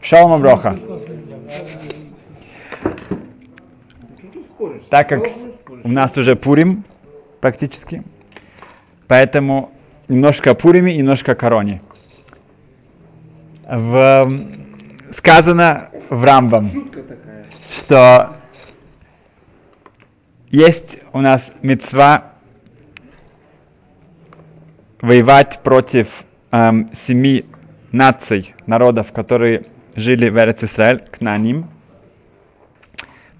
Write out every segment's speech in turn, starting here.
Шалом Аброха. Так как у нас уже Пурим практически, поэтому немножко о Пуриме, немножко о Короне. В, сказано в Рамбам, что есть у нас мецва воевать против эм, семи наций, народов, которые жили в Эрец Исраэль, к ним.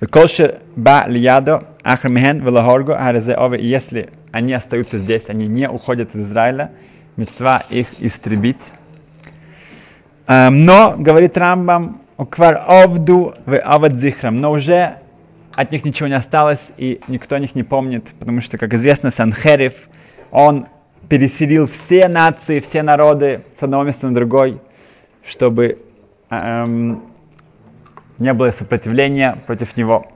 Веколше ба лиядо ахрамихен велахорго арезе ове. Если они остаются здесь, они не уходят из Израиля, мецва их истребить. Um, но, говорит Рамбам, квар овду в авадзихрам, но уже от них ничего не осталось, и никто о них не помнит, потому что, как известно, Санхерев, он переселил все нации, все народы с одного места на другой, чтобы эм, не было сопротивления против него.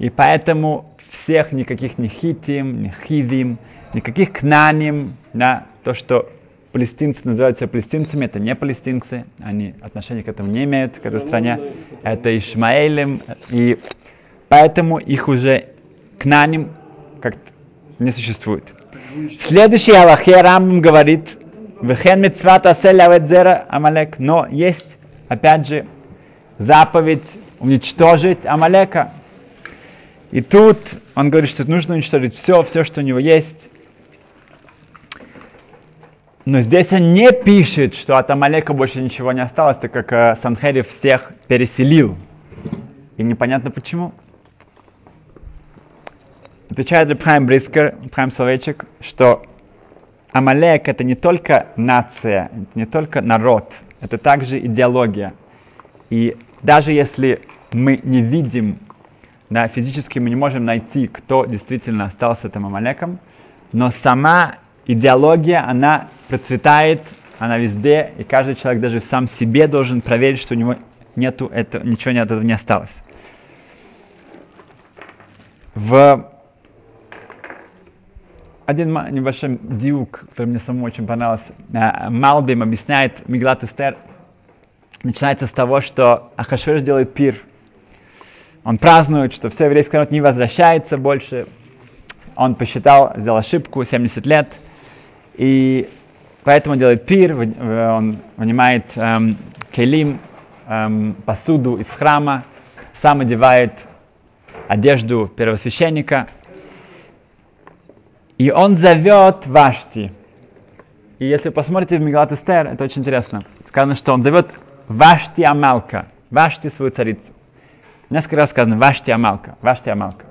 И поэтому всех никаких ни хитим, ни хивим, никаких кнаним, да, то, что палестинцы называют себя палестинцами, это не палестинцы, они отношения к этому не имеют, к этой стране, это Ишмаэлем, и поэтому их уже кнаним как не существует. Следующий Аллахе Рамбам говорит, Вехен митцват Амалек, но есть, опять же, заповедь уничтожить Амалека. И тут он говорит, что нужно уничтожить все, все, что у него есть. Но здесь он не пишет, что от Амалека больше ничего не осталось, так как э, Санхерев всех переселил. И непонятно почему. Отвечает Прайм Брискер, Прайм Словечек, что Амалек это не только нация, не только народ, это также идеология. И даже если мы не видим, да, физически мы не можем найти, кто действительно остался этим Амалеком, но сама идеология, она процветает, она везде, и каждый человек даже сам себе должен проверить, что у него нету этого, ничего от этого не осталось. В один небольшой диук, который мне самому очень понравился. Э, Малбим объясняет Миглат Эстер. Начинается с того, что Ахашвеш делает пир. Он празднует, что все еврейский народ не возвращается больше. Он посчитал, сделал ошибку, 70 лет. И поэтому делает пир, он вынимает эм, келим, эм, посуду из храма, сам одевает одежду первосвященника – и он зовет Вашти. И если посмотрите в Мегалат Эстер, это очень интересно. Сказано, что он зовет Вашти Амалка, Вашти свою царицу. Несколько раз сказано Вашти Амалка, Вашти Амалка.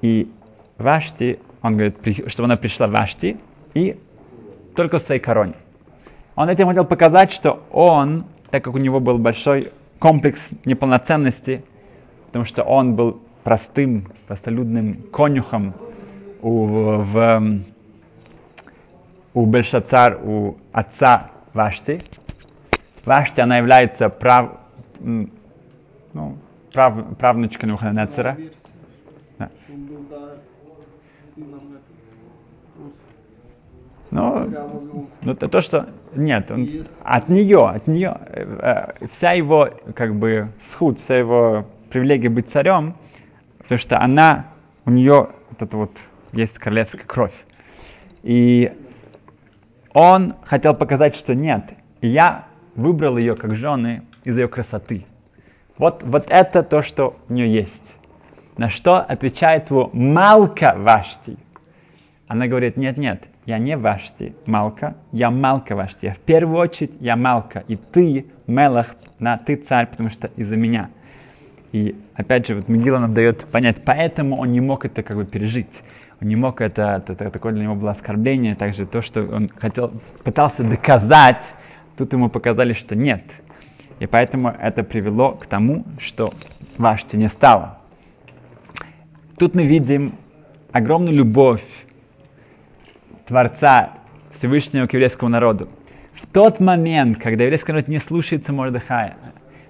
И Вашти, он говорит, чтобы она пришла Вашти и только в своей короне. Он этим хотел показать, что он, так как у него был большой комплекс неполноценности, потому что он был простым, простолюдным конюхом, у, в, у Бельшацар, у отца Вашти. Вашти, она является прав, ну, прав, правнучкой Навуходоносора. Да. Ну, ну то, то, что нет, он, от нее, от нее э, вся его как бы схуд, вся его привилегия быть царем, потому что она у нее вот это вот есть королевская кровь. И он хотел показать, что нет, я выбрал ее как жены из-за ее красоты. Вот, вот это то, что у нее есть. На что отвечает его Малка Вашти. Она говорит, нет, нет, я не Вашти, Малка, я Малка Вашти. Я в первую очередь я Малка, и ты, Мелах, на ты царь, потому что из-за меня. И опять же, вот Мегила нам дает понять, поэтому он не мог это как бы пережить не мог это, это, это такое для него было оскорбление, также то, что он хотел, пытался доказать, тут ему показали, что нет. И поэтому это привело к тому, что Вашти не стало. Тут мы видим огромную любовь Творца Всевышнего к еврейскому народу. В тот момент, когда еврейский народ не слушается Мордыхая,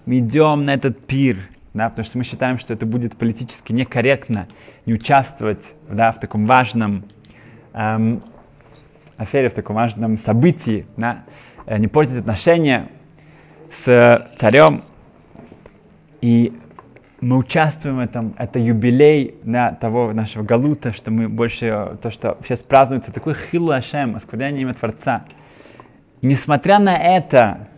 мы идем на этот пир, да, потому что мы считаем, что это будет политически некорректно не участвовать да, в таком важном эм, афере, в таком важном событии, да, э, не портить отношения. с царем, и мы участвуем в этом, это юбилей да, того нашего Галута, что мы больше, то, что сейчас празднуется, такой хилу Ашем, оскорбление имя Творца. И несмотря на это,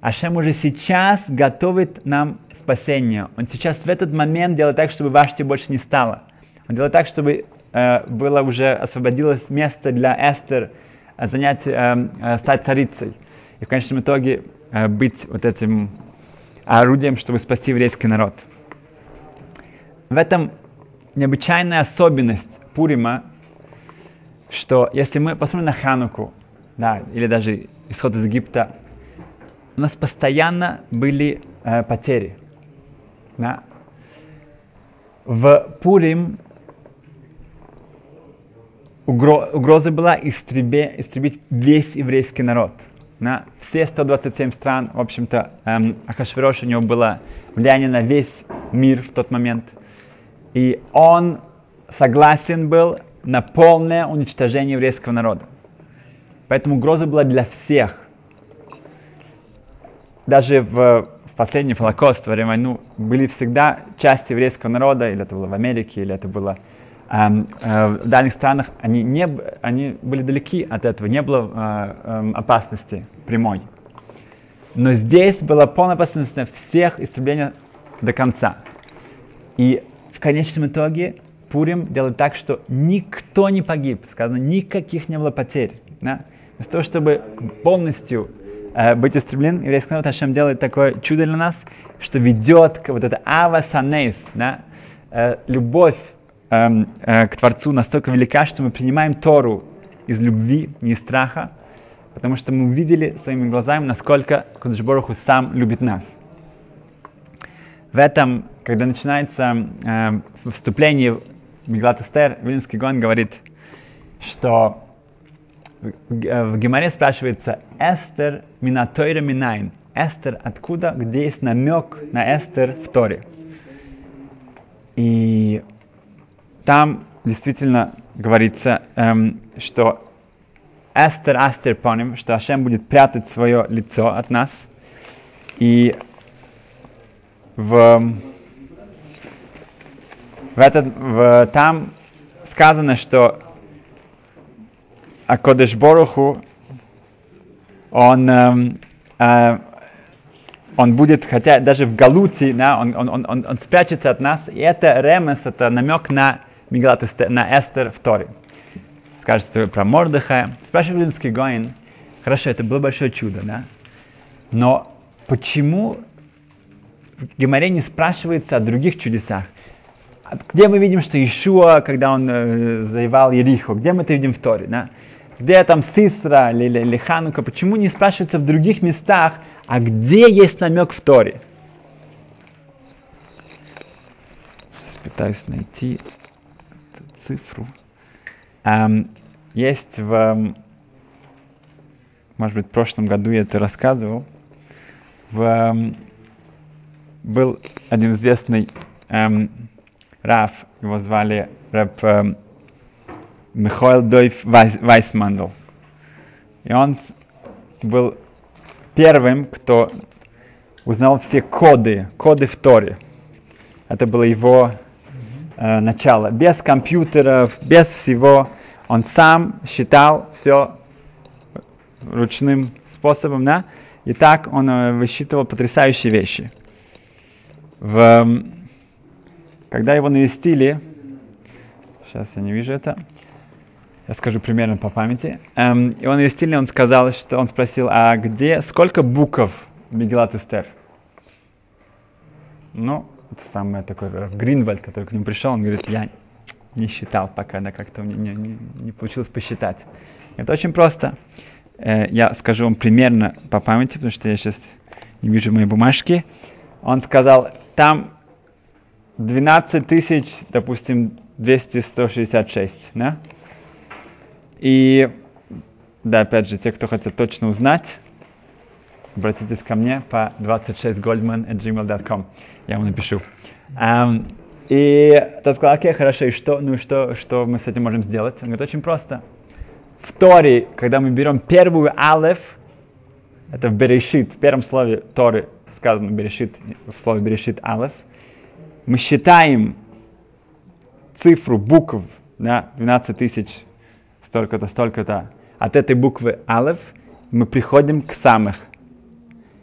Ашем уже сейчас готовит нам спасение. Он сейчас в этот момент делает так, чтобы Вашти больше не стало. Он делает так, чтобы э, было уже освободилось место для Эстер э, занять, э, э, стать царицей. И в конечном итоге э, быть вот этим орудием, чтобы спасти еврейский народ. В этом необычайная особенность Пурима, что если мы посмотрим на Хануку, да, или даже исход из Египта, у нас постоянно были э, потери. Да. В Пурим угро, угроза была истребе, истребить весь еврейский народ. На все 127 стран, в общем-то, эм, Ахашвирош у него было влияние на весь мир в тот момент. И он согласен был на полное уничтожение еврейского народа. Поэтому угроза была для всех – даже в, последний Холокост, во время войны, были всегда части еврейского народа, или это было в Америке, или это было эм, э, в дальних странах, они, не, они были далеки от этого, не было э, э, опасности прямой. Но здесь была полная опасность всех истребления до конца. И в конечном итоге Пурим делает так, что никто не погиб. Сказано, никаких не было потерь. Да? Вместо того, чтобы полностью быть истреблен, еврейский народ Хашем делает такое чудо для нас, что ведет к вот это ава санейс, да, э, любовь э, э, к Творцу настолько велика, что мы принимаем Тору из любви, не из страха, потому что мы увидели своими глазами, насколько Кудышбороху сам любит нас. В этом, когда начинается э, вступление в Меглат Эстер, Вильнский Гон говорит, что в Геморе спрашивается Эстер минатойра минайн. Эстер откуда, где есть намек на Эстер в Торе. И там действительно говорится, эм, что Эстер Астер поним, что Ашем будет прятать свое лицо от нас. И в, в этот, в, там сказано, что а Кодеш Боруху, он, э, э, он будет, хотя даже в Галуте, да, он, он, он, он, он спрячется от нас, и это ремес, это намек на Миглат на Эстер в Торе. Скажете про Мордыха. Спрашивает Линский Гоин, хорошо, это было большое чудо, да? Но почему Геморе не спрашивается о других чудесах? Где мы видим, что Ишуа, когда он э, завоевал Ерихо, где мы это видим в Торе, да? Где там Сисра или, или, Ханука, почему не спрашивается в других местах, а где есть намек в Торе? Пытаюсь найти эту цифру. Um, есть в, может быть, в прошлом году я это рассказывал, в, был один известный эм, Раф, его звали Раф эм, Михаил Дойф Вайсмандл. И он был первым, кто узнал все коды, коды в Торе. Это было его э, начало. Без компьютеров, без всего. Он сам считал все ручным способом, да? И так он э, высчитывал потрясающие вещи. В, когда его навестили, сейчас я не вижу это, я скажу примерно по памяти. Эм, и он стильный, он сказал, что он спросил, а где, сколько букв Мегилат Эстер? Ну, это самый такой Гринвальд, который к нему пришел, он говорит, я не считал пока, да, как-то не, не, не получилось посчитать. Это очень просто. Э, я скажу вам примерно по памяти, потому что я сейчас не вижу мои бумажки. Он сказал, там 12 тысяч, допустим, 200-166, да? И, да, опять же, те, кто хотят точно узнать, обратитесь ко мне по 26goldman.gmail.com. Я вам напишу. Um, и тот сказал, окей, хорошо, и что, ну что, что мы с этим можем сделать? Он говорит, очень просто. В Торе, когда мы берем первую алеф, Это в Берешит, в первом слове Торы сказано Берешит, в слове Берешит Алеф. Мы считаем цифру букв, да, 12 тысяч, столько-то, столько-то. От этой буквы Алеф мы приходим к самых.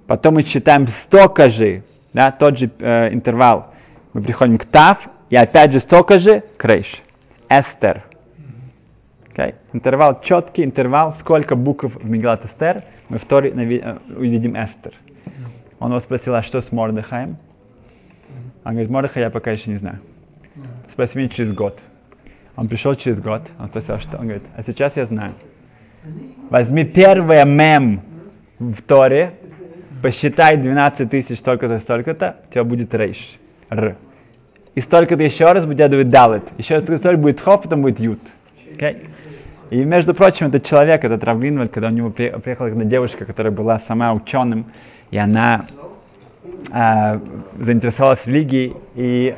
Потом мы считаем столько же, да, тот же э, интервал. Мы приходим к Тав, и опять же столько же к Рейш. Эстер. Okay? Интервал, четкий интервал, сколько букв в Мегалат Эстер, мы в Торе э, увидим Эстер. Он его спросил, а что с Мордыхаем? Он говорит, Мордыхай я пока еще не знаю. Спроси меня через год. Он пришел через год, он спросил, «А что? Он говорит, а сейчас я знаю. Возьми первое мем в Торе, посчитай 12 тысяч столько-то, столько-то, у тебя будет рейш. Р. И столько-то еще раз будет будет далит. Еще раз будет хоп, потом будет ют. Okay? И, между прочим, этот человек, этот Равлинвальд, когда у него приехала одна девушка, которая была сама ученым, и она э, заинтересовалась религией, и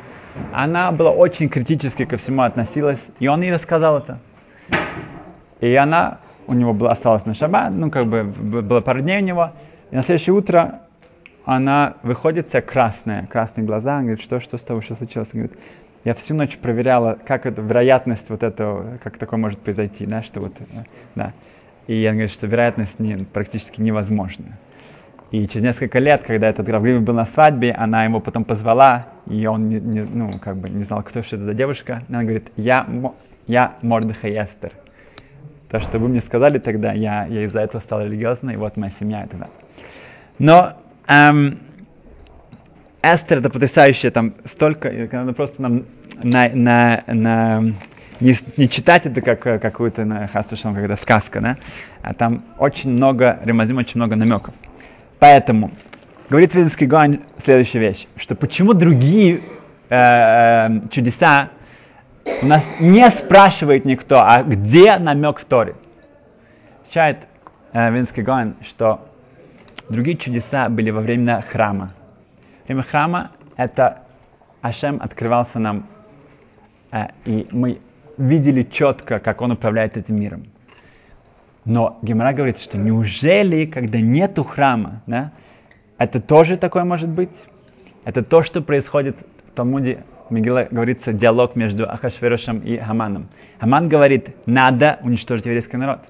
она была очень критически ко всему относилась, и он ей рассказал это. И она, у него была, осталась на шаббат, ну, как бы, было пару дней у него, и на следующее утро она выходит вся красная, красные глаза, она говорит, что, что с тобой, что случилось? Она говорит, я всю ночь проверяла, как это, вероятность вот этого, как такое может произойти, да, что вот, э, да. И я говорю, что вероятность не, практически невозможна. И через несколько лет, когда этот Равлив был на свадьбе, она его потом позвала, и он не, не, ну, как бы не знал, кто что это за девушка. Она говорит, я, я Мордыха Эстер. То, что вы мне сказали тогда, я, я из-за этого стала религиозной, и вот моя семья тогда. Но эм, Эстер это потрясающее, там столько, надо просто нам на, на, на не, не читать это как какую-то на когда сказка, да, а там очень много, ремазим очень много намеков. Поэтому говорит Визинский Гуань следующая вещь, что почему другие э, э, чудеса у нас не спрашивает никто, а где намек в Торе? Отвечает э, Винский Гуань, что другие чудеса были во время храма время храма это Ашем открывался нам, э, и мы видели четко, как он управляет этим миром. Но Гемора говорит, что неужели, когда нету храма, да, это тоже такое может быть? Это то, что происходит в Талмуде, в Мегиле говорится диалог между Ахашверошем и Хаманом. Хаман говорит, надо уничтожить еврейский народ.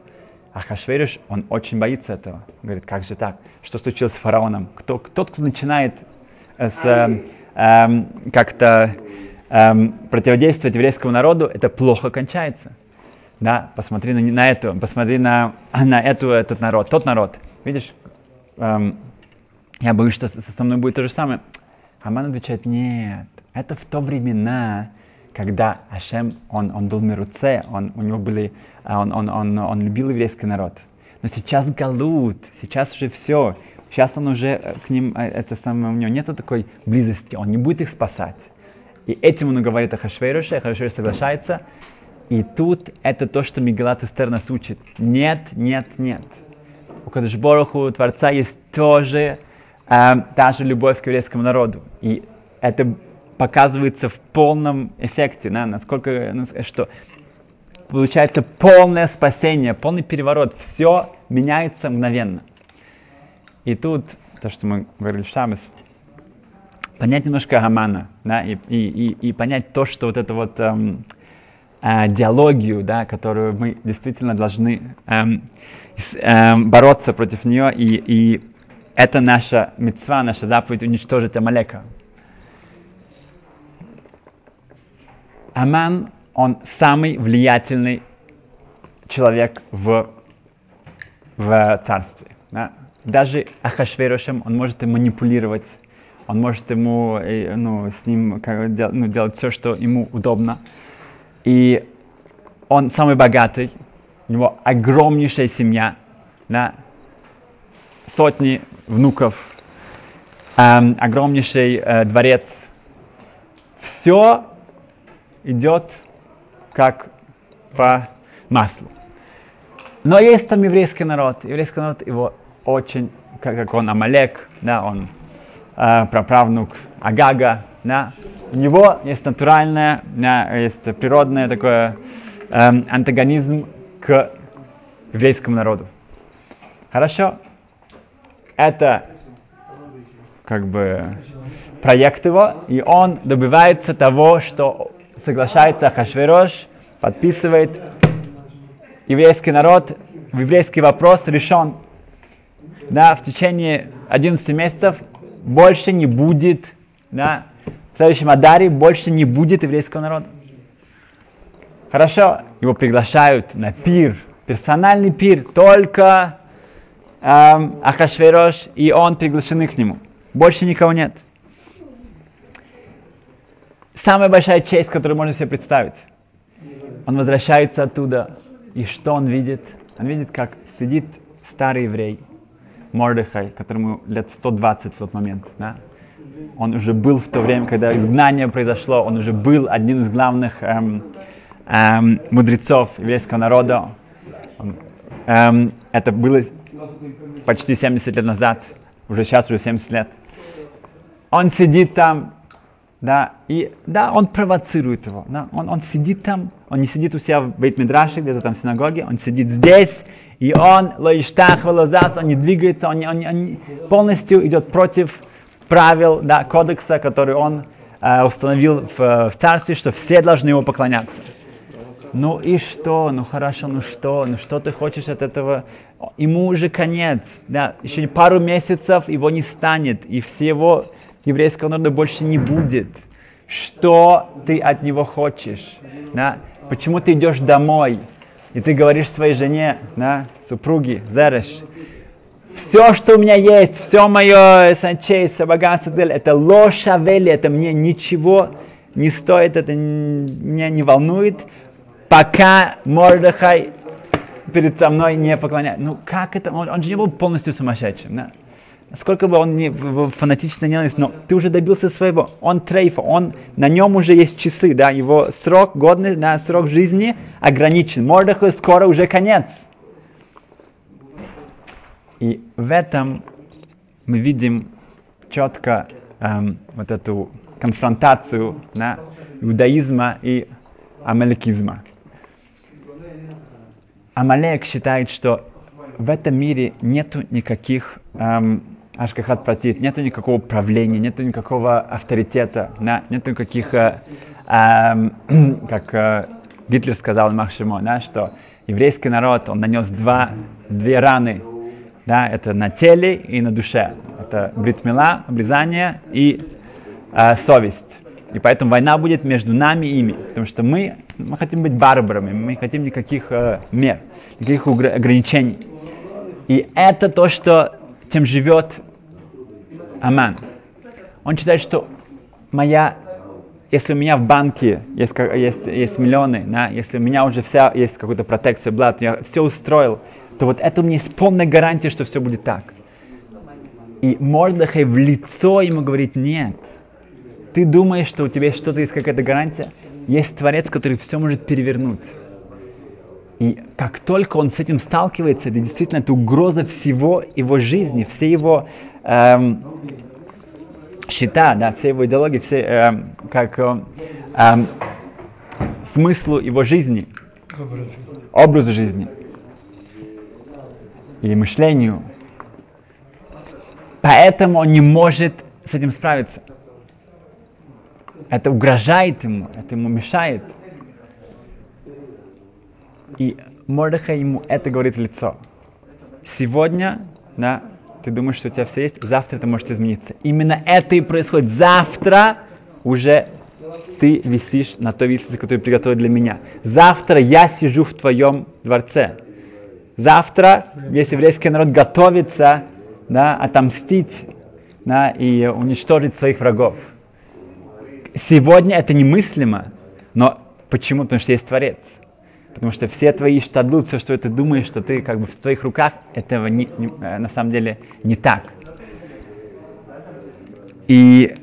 Ахашвериш, он очень боится этого. Говорит, как же так? Что случилось с фараоном? Кто, тот, кто начинает с, э, э, как-то э, противодействовать еврейскому народу, это плохо кончается. Да, посмотри на, на эту, посмотри на, на эту, этот народ, тот народ. Видишь, эм, я боюсь, что со мной будет то же самое. Аман отвечает, нет, это в то времена, когда Ашем, он, он был Мируце, он, у него были, он, он, он, он любил еврейский народ. Но сейчас Галут, сейчас уже все. Сейчас он уже э, к ним, э, это самое, у него нет такой близости, он не будет их спасать. И этим он говорит о Хашвейруше, Хашвейруш соглашается. И тут это то, что Мегалат Эстер нас учит. Нет, нет, нет. У Кадышбороху, у Творца есть тоже э, та же любовь к еврейскому народу. И это показывается в полном эффекте, да, насколько, что получается полное спасение, полный переворот. Все меняется мгновенно. И тут, то, что мы говорили в Шабас, понять немножко Гамана, да, и, и, и, и понять то, что вот это вот эм, э, диалогию, да, которую мы действительно должны эм, эм, бороться против нее, и, и это наша мецва, наша заповедь уничтожить Амалека. Аман, он самый влиятельный человек в, в царстве. Да? даже Ахашверошем он может им манипулировать, он может ему, э, ну, с ним как, ну, делать все, что ему удобно. И он самый богатый, у него огромнейшая семья, да, сотни внуков, эм, огромнейший э, дворец. Все идет как по маслу. Но есть там еврейский народ. Еврейский народ его очень, как, как он Амалек, да, он э, праправнук Агага, да, у него есть натуральное, да, есть природное такое э, антагонизм к еврейскому народу. Хорошо. это как бы проект его, и он добивается того, что соглашается Ахашверош, подписывает, еврейский народ, еврейский вопрос решен. Да, в течение 11 месяцев больше не будет, да, следующем Адаре больше не будет еврейского народа. Хорошо, его приглашают на пир, персональный пир, только эм, Ахашверош, и он приглашены к нему. Больше никого нет. Самая большая честь, которую можно себе представить. Он возвращается оттуда, и что он видит? Он видит, как сидит старый еврей, Мордыхай, которому лет 120 в тот момент. Да? Он уже был в то время, когда изгнание произошло, он уже был одним из главных эм, эм, мудрецов еврейского народа. Эм, это было почти 70 лет назад, уже сейчас уже 70 лет. Он сидит там, да, и да, он провоцирует его, да, он, он сидит там, он не сидит у себя в Бейт-Мидраше, где-то там в синагоге, он сидит здесь, и он, лоиштах, он не двигается, он, он, он полностью идет против правил, да, кодекса, который он э, установил в, в царстве, что все должны ему поклоняться. Ну и что? Ну хорошо, ну что? Ну что ты хочешь от этого? Ему уже конец. Да, еще пару месяцев его не станет, и всего еврейского народа больше не будет. Что ты от него хочешь? Да? Почему ты идешь домой? И ты говоришь своей жене, да, супруге, Зереш, все, что у меня есть, все мое санчейс, богатство, это лошавели, это мне ничего не стоит, это меня не волнует, пока Мордыхай передо мной не поклоняется. Ну как это? Он, он же не был полностью сумасшедшим. Да? Сколько бы он не фанатично не ненависть, но ты уже добился своего. Он трейфа, он, на нем уже есть часы, да, его срок годный, да, срок жизни ограничен. Мордаху скоро уже конец. И в этом мы видим четко эм, вот эту конфронтацию да, иудаизма и амаликизма. Амалек считает, что в этом мире нету никаких эм, Ашкахат Пратит, нету никакого правления, нету никакого авторитета, да, нету никаких, э, э, как э, Гитлер сказал Махшимо, да, что еврейский народ, он нанес два, две раны, да, это на теле и на душе. Это бритмила, обрезание и э, совесть. И поэтому война будет между нами и ими, потому что мы, мы хотим быть барбарами, мы хотим никаких э, мер, никаких ограничений. И это то, что тем живет Аман. Он считает, что моя, если у меня в банке есть, есть, есть миллионы, да, если у меня уже вся есть какая-то протекция, блат, я все устроил, то вот это у меня есть полная гарантия, что все будет так. И Мордахай в лицо ему говорит, нет, ты думаешь, что у тебя что-то есть какая-то гарантия? Есть Творец, который все может перевернуть. И как только он с этим сталкивается, это действительно это угроза всего его жизни, все его эм, счета, да, все его идеологии, все эм, как эм, эм, смыслу его жизни, образу жизни и мышлению. Поэтому он не может с этим справиться. Это угрожает ему, это ему мешает. И Мордыха ему это говорит в лицо. Сегодня, да, ты думаешь, что у тебя все есть, завтра это может измениться. Именно это и происходит. Завтра уже ты висишь на той виселице, которую приготовил для меня. Завтра я сижу в твоем дворце. Завтра весь еврейский народ готовится да, отомстить да, и уничтожить своих врагов. Сегодня это немыслимо, но почему? Потому что есть Творец. Потому что все твои штадлут, все, что ты думаешь, что ты как бы в твоих руках, этого не, не, э, на самом деле не так. И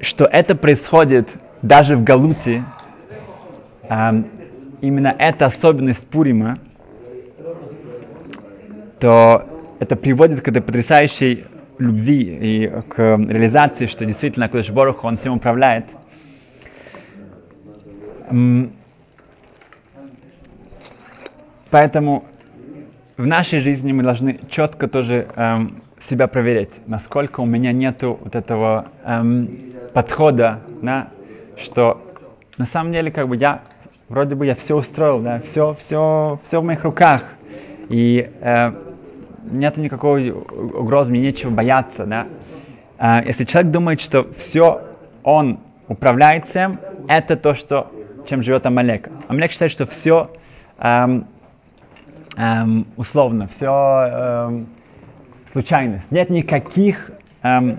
что это происходит даже в Галуте, именно эта особенность Пурима, то это приводит к этой потрясающей любви и к реализации, что действительно Кудыш Борух, он всем управляет. Поэтому в нашей жизни мы должны четко тоже эм, себя проверять, насколько у меня нету вот этого эм, подхода, да, что на самом деле как бы я вроде бы я все устроил, да, все, все, все в моих руках, и э, нет никакой угрозы, мне нечего бояться, да. Э, если человек думает, что все он управляет всем, это то, что, чем живет Амалек. Амалек считает, что все эм, эм, условно, все эм, случайность. Нет никаких, эм,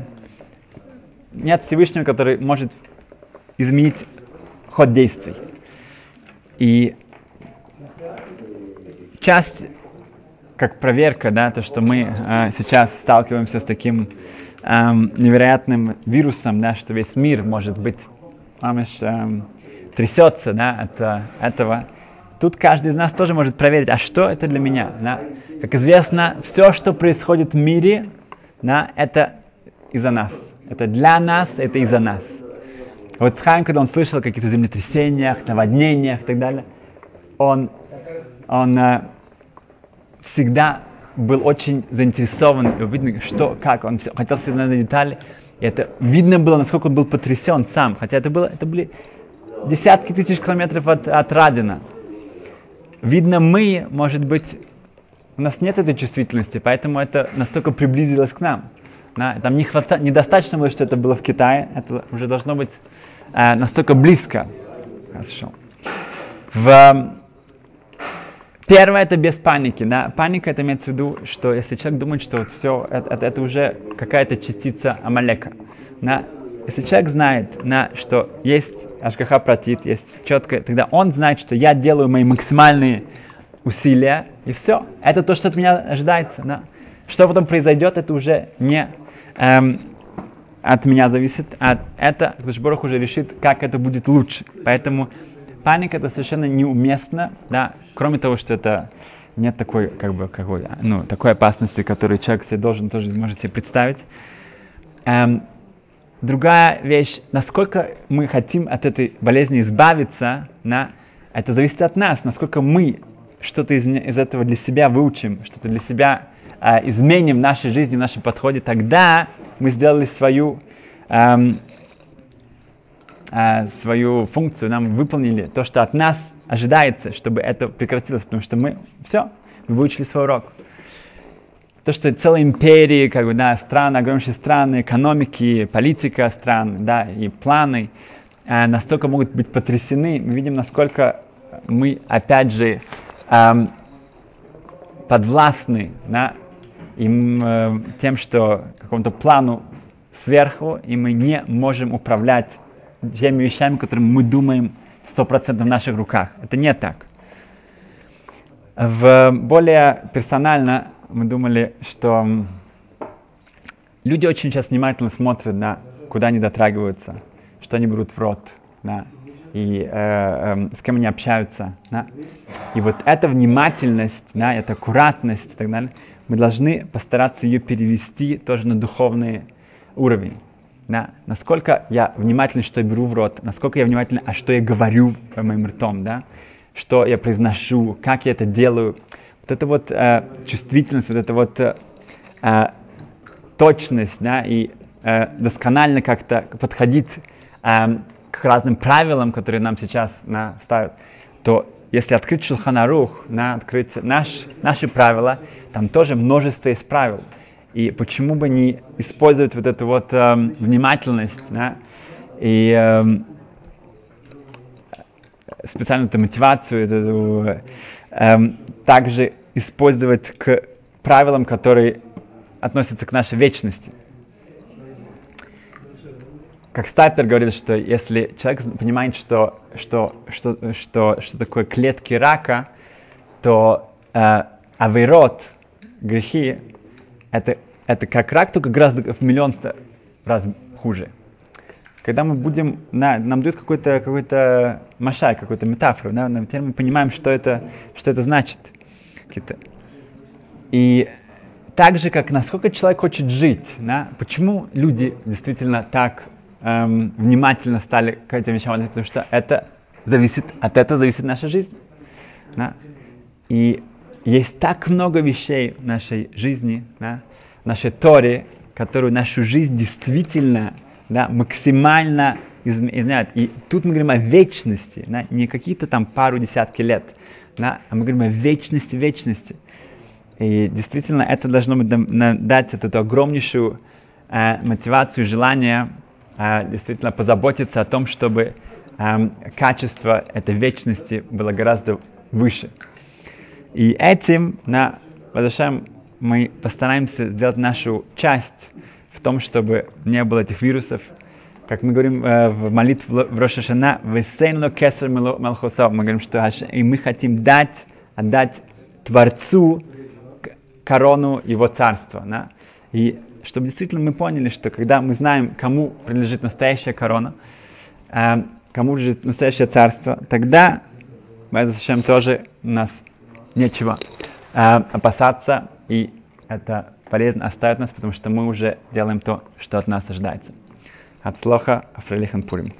нет Всевышнего, который может изменить ход действий. И часть, как проверка, да, то, что мы э, сейчас сталкиваемся с таким эм, невероятным вирусом, да, что весь мир может быть, мамиш, эм, трясется да, от э, этого. Тут каждый из нас тоже может проверить, а что это для меня. Да? Как известно, все, что происходит в мире, да, это из-за нас. Это для нас, это из-за нас. Вот Хайм, когда он слышал о каких-то землетрясениях, наводнениях и так далее, он, он э, всегда был очень заинтересован, видно, что, как, он все, хотел всегда на детали. И это видно было, насколько он был потрясен сам. Хотя это, было, это были десятки тысяч километров от, от Радина. Видно, мы, может быть, у нас нет этой чувствительности, поэтому это настолько приблизилось к нам. Да, там не хвата... недостаточно было, что это было в Китае, это уже должно быть э, настолько близко. Хорошо. В, первое это без паники. Да? Паника это имеется в виду, что если человек думает, что вот все, это, это, это уже какая-то частица Амалека. Да? Если человек знает, на, что есть Ашгаха протит, есть четко, тогда он знает, что я делаю мои максимальные усилия, и все. Это то, что от меня ожидается. Да. Что потом произойдет, это уже не эм, от меня зависит, а это Кдушборох уже решит, как это будет лучше. Поэтому паника это совершенно неуместно, да, кроме того, что это нет такой, как бы, какой, ну, такой опасности, которую человек себе должен тоже может себе представить. Эм, Другая вещь, насколько мы хотим от этой болезни избавиться, на, это зависит от нас, насколько мы что-то из, из этого для себя выучим, что-то для себя э, изменим нашей жизни, в нашем подходе, тогда мы сделали свою, эм, э, свою функцию, нам выполнили то, что от нас ожидается, чтобы это прекратилось, потому что мы все, мы выучили свой урок. То, что целые империи, как бы, да, страны, огромнейшие страны, экономики, политика стран, да, и планы э, настолько могут быть потрясены, мы видим, насколько мы, опять же, эм, подвластны да, им, э, тем, что какому-то плану сверху, и мы не можем управлять теми вещами, которыми мы думаем 100% в наших руках. Это не так. В более персонально мы думали, что люди очень сейчас внимательно смотрят на куда они дотрагиваются, что они берут в рот, да, и э, э, с кем они общаются. Да. И вот эта внимательность, да, эта аккуратность и так далее, мы должны постараться ее перевести тоже на духовный уровень. Да. Насколько я внимательный, что я беру в рот, насколько я внимательный, а что я говорю моим ртом, да, что я произношу, как я это делаю вот эта вот э, чувствительность, вот эта вот э, э, точность, да, и э, досконально как-то подходить э, к разным правилам, которые нам сейчас на, ставят, то если открыть Шулханарух, на, открыть наш, наши правила, там тоже множество есть правил. И почему бы не использовать вот эту вот э, внимательность, да, и э, специальную эту мотивацию, эту, э, также использовать к правилам, которые относятся к нашей вечности. Как Стайпер говорит, что если человек понимает, что, что, что, что, что такое клетки рака, то э, авейрот, грехи, это, это как рак, только гораздо в миллион раз хуже. Когда мы будем, на, нам дают какой-то какой машай, какую-то метафору, да, теперь мы понимаем, что это, что это значит. И так же, как насколько человек хочет жить, да, почему люди действительно так эм, внимательно стали к этим вещам, потому что это зависит, от этого зависит наша жизнь. Да. И есть так много вещей в нашей жизни, да, в нашей Торе, которые нашу жизнь действительно да, максимально изменяют. И тут мы говорим о вечности, да, не какие-то там пару десятки лет, да, а мы говорим о вечности, вечности. И действительно это должно быть дать эту огромнейшую э, мотивацию, желание действительно позаботиться о том, чтобы качество этой вечности было гораздо выше. И этим на Бадашем мы постараемся сделать нашу часть в том, чтобы не было этих вирусов. Как мы говорим э, в молитве в Рошашана, мы говорим, что и мы хотим дать, отдать Творцу корону Его Царства. Да? И чтобы действительно мы поняли, что когда мы знаем, кому принадлежит настоящая корона, э, кому принадлежит настоящее царство, тогда, Зачем тоже у нас нечего э, опасаться, и это полезно оставить нас, потому что мы уже делаем то, что от нас ожидается. От слоха Афрелихан Пурим.